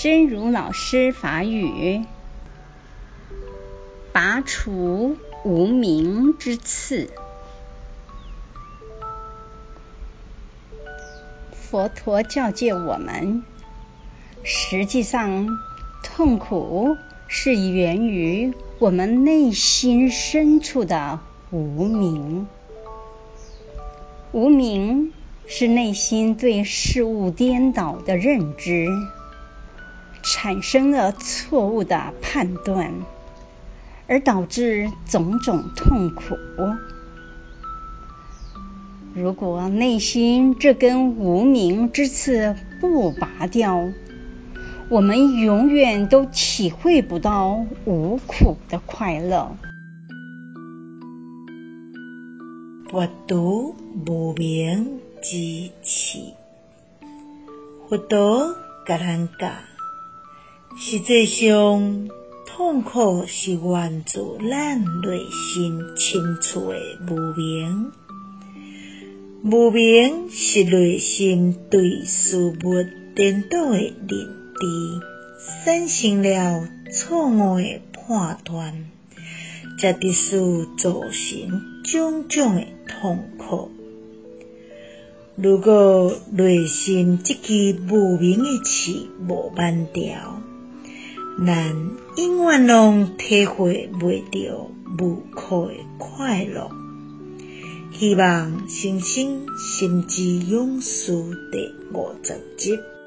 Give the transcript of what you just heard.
真如老师法语，拔除无名之刺。佛陀教诫我们，实际上痛苦是源于我们内心深处的无名。无名是内心对事物颠倒的认知。产生了错误的判断，而导致种种痛苦。如果内心这根无名之刺不拔掉，我们永远都体会不到无苦的快乐。拔除无明之刺，佛陀教咱教。实际上，痛苦是源自咱内心深处的无明。无明是内心对事物颠倒的认知，产生了错误的判断，才得使造成种种的痛苦。如果内心这根无明的刺无拔掉，咱永远拢体会袂到无苦诶快乐。希望新生心之勇士第五十集。